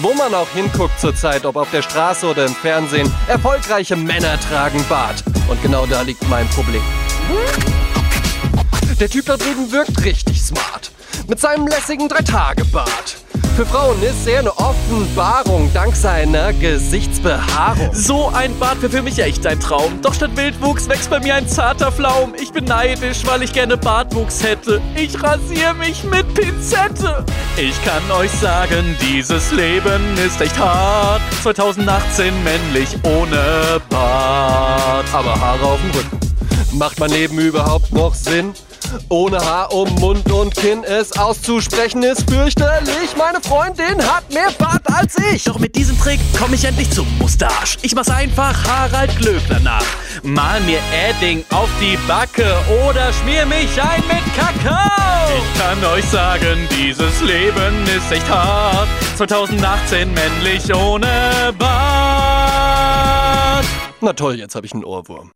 Wo man auch hinguckt zurzeit, ob auf der Straße oder im Fernsehen, erfolgreiche Männer tragen Bart. Und genau da liegt mein Problem. Der Typ da drüben wirkt richtig smart. Mit seinem lässigen Drei-Tage-Bart. Für Frauen ist er eine Offenbarung dank seiner Gesichtsbehaarung. So ein Bart wäre für mich echt ein Traum. Doch statt Wildwuchs wächst bei mir ein zarter Pflaum. Ich bin neidisch, weil ich gerne Bartwuchs hätte. Ich rasiere mich mit Pinzette. Ich kann euch sagen, dieses Leben ist echt hart. 2018 männlich ohne Bart. Aber Haare auf dem Rücken. Macht mein Leben überhaupt noch Sinn? Ohne Haar um Mund und Kinn es auszusprechen ist fürchterlich. Meine Freundin hat mehr Bart als ich. Doch mit diesem Trick komme ich endlich zum Mustache. Ich mach's einfach Harald Glöckler nach. Mal mir Edding auf die Backe oder schmier mich ein mit Kakao. Ich kann euch sagen, dieses Leben ist echt hart. 2018 männlich ohne Bart. Na toll, jetzt habe ich einen Ohrwurm.